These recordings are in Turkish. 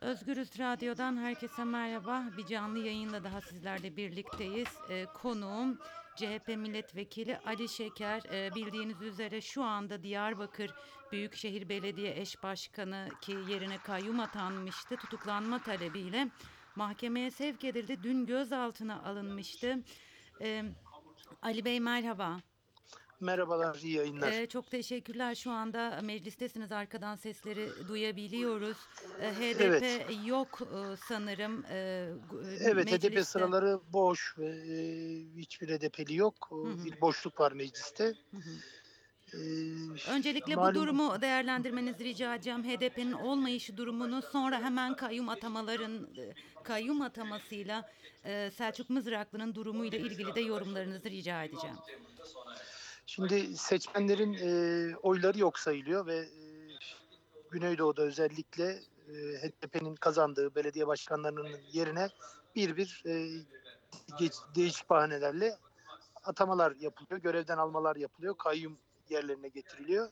Özgürüz Radyo'dan herkese merhaba. Bir canlı yayınla daha sizlerle birlikteyiz. Ee, konuğum CHP Milletvekili Ali Şeker. Ee, bildiğiniz üzere şu anda Diyarbakır Büyükşehir Belediye Eş Başkanı ki yerine kayyum atanmıştı. Tutuklanma talebiyle mahkemeye sevk edildi. Dün gözaltına alınmıştı. Ee, Ali Bey merhaba. Merhabalar, iyi yayınlar. Ee, çok teşekkürler. Şu anda meclistesiniz. Arkadan sesleri duyabiliyoruz. Ee, HDP Evet. yok e, sanırım. e, gu- e, evet, HDP mecliste. sıraları boş e, hiçbir HDP'li yok. Hı hı. Bir boşluk var mecliste. Hı hı. E, Öncelikle bu malum- durumu değerlendirmenizi rica edeceğim. HDP'nin olmayışı durumunu sonra hemen kayyum atamaların kayyum atamasıyla Selçuk Mızraklı'nın durumuyla ilgili de yorumlarınızı rica edeceğim. Şimdi seçmenlerin e, oyları yok sayılıyor ve e, Güneydoğu'da özellikle e, HDP'nin kazandığı belediye başkanlarının yerine bir bir e, geç, değişik bahanelerle atamalar yapılıyor, görevden almalar yapılıyor, kayyum yerlerine getiriliyor.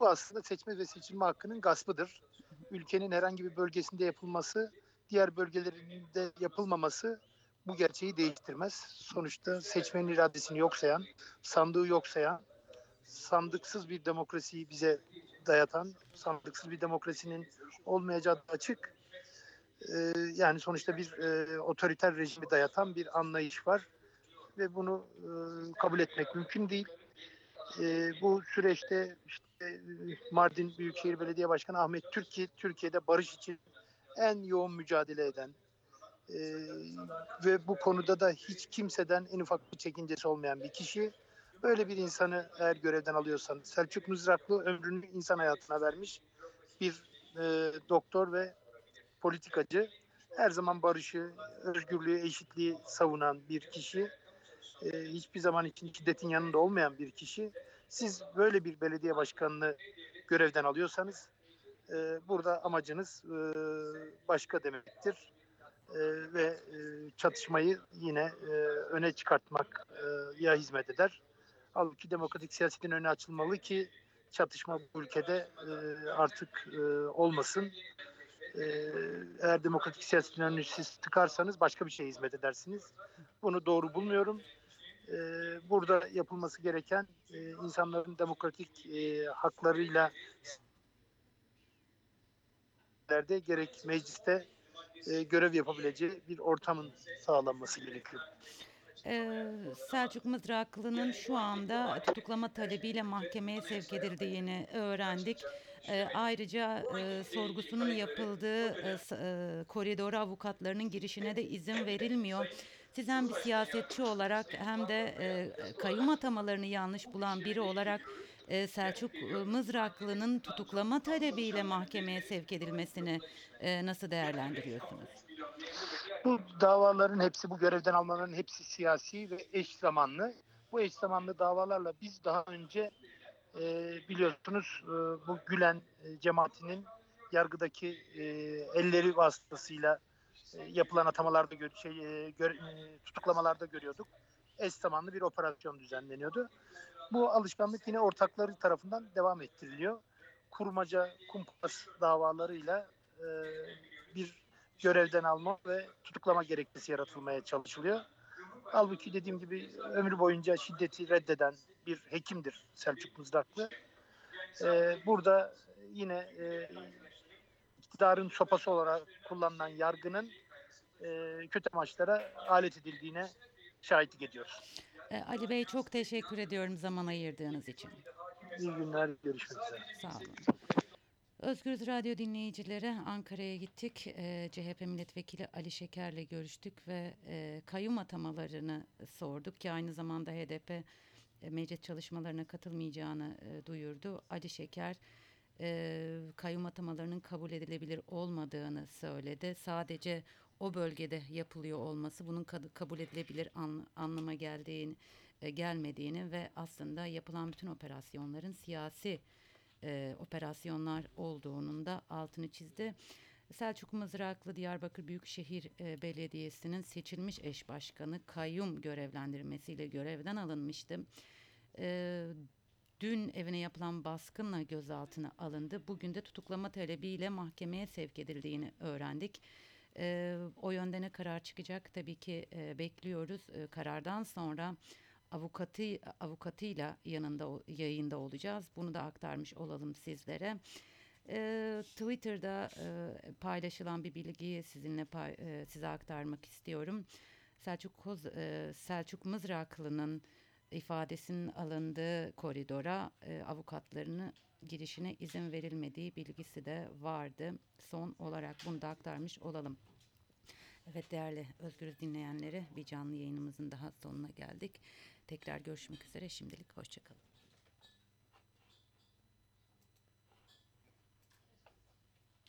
Bu aslında seçme ve seçilme hakkının gaspıdır. Ülkenin herhangi bir bölgesinde yapılması, diğer bölgelerinde yapılmaması bu gerçeği değiştirmez. Sonuçta seçmenin iradesini yok sayan, sandığı yok sayan, sandıksız bir demokrasiyi bize dayatan, sandıksız bir demokrasinin olmayacağı açık. Ee, yani sonuçta bir e, otoriter rejimi dayatan bir anlayış var ve bunu e, kabul etmek mümkün değil. E, bu süreçte işte e, Mardin Büyükşehir Belediye Başkanı Ahmet Türkiye Türkiye'de barış için en yoğun mücadele eden e, ve bu konuda da hiç kimseden en ufak bir çekincesi olmayan bir kişi. Böyle bir insanı eğer görevden alıyorsan Selçuk Mızraklı ömrünü insan hayatına vermiş bir e, doktor ve politikacı. Her zaman barışı, özgürlüğü, eşitliği savunan bir kişi. E, hiçbir zaman için şiddetin yanında olmayan bir kişi. Siz böyle bir belediye başkanını görevden alıyorsanız e, burada amacınız e, başka demektir. E, ve e, çatışmayı yine e, öne çıkartmak e, ya hizmet eder. Halbuki demokratik siyasetin önü açılmalı ki çatışma bu ülkede artık olmasın. Eğer demokratik siyasetin önünü siz tıkarsanız başka bir şeye hizmet edersiniz. Bunu doğru bulmuyorum. Burada yapılması gereken insanların demokratik e, haklarıyla gerek mecliste e, görev yapabileceği bir ortamın sağlanması gerekiyor. Ee, Selçuk Mızraklı'nın şu anda tutuklama talebiyle mahkemeye sevk edildiğini öğrendik. Ee, ayrıca e, sorgusunun yapıldığı e, e, koridora avukatlarının girişine de izin verilmiyor. Siz hem bir siyasetçi olarak hem de e, kayyum atamalarını yanlış bulan biri olarak e, Selçuk e, Mızraklı'nın tutuklama talebiyle mahkemeye sevk edilmesini e, nasıl değerlendiriyorsunuz? Bu davaların hepsi, bu görevden almaların hepsi siyasi ve eş zamanlı. Bu eş zamanlı davalarla biz daha önce e, biliyorsunuz bu Gülen e, cemaatinin yargıdaki elleri vasıtasıyla e, yapılan atamalarda gör, şey, tutuklamalarda görüyorduk. Eş zamanlı bir operasyon düzenleniyordu. Bu alışkanlık yine ortakları tarafından devam ettiriliyor. Kurmaca, kumpas davalarıyla e, bir görevden alma ve tutuklama gerekçesi yaratılmaya çalışılıyor. Halbuki dediğim gibi ömrü boyunca şiddeti reddeden bir hekimdir Selçuk Mızraklı. Ee, burada yine e, iktidarın sopası olarak kullanılan yargının e, kötü amaçlara alet edildiğine şahitlik ediyoruz. E, Ali Bey çok teşekkür ediyorum zaman ayırdığınız için. İyi günler, görüşmek üzere. Sağ olun. Özgürüz Radyo dinleyicileri Ankara'ya gittik. E, CHP milletvekili Ali Şeker'le görüştük ve e, kayyum atamalarını sorduk ki aynı zamanda HDP e, meclis çalışmalarına katılmayacağını e, duyurdu. Ali Şeker e, kayyum atamalarının kabul edilebilir olmadığını söyledi. Sadece o bölgede yapılıyor olması bunun kabul edilebilir an- anlama geldiğini e, gelmediğini ve aslında yapılan bütün operasyonların siyasi e, operasyonlar olduğunun da altını çizdi. Selçuk Mızraklı Diyarbakır Büyükşehir Belediyesi'nin seçilmiş eş başkanı kayyum görevlendirmesiyle görevden alınmıştı. E, dün evine yapılan baskınla gözaltına alındı. Bugün de tutuklama talebiyle mahkemeye sevk edildiğini öğrendik. Ee, o yönde ne karar çıkacak tabii ki e, bekliyoruz. Ee, karardan sonra avukatı avukatıyla yanında yayında olacağız. Bunu da aktarmış olalım sizlere. Ee, Twitter'da e, paylaşılan bir bilgiyi sizinle pay- e, size aktarmak istiyorum. Selçuk e, Selçuk Mızraklı'nın ifadesinin alındığı koridora e, avukatlarını girişine izin verilmediği bilgisi de vardı. Son olarak bunu da aktarmış olalım. Evet değerli Özgürüz dinleyenleri bir canlı yayınımızın daha sonuna geldik. Tekrar görüşmek üzere şimdilik hoşçakalın.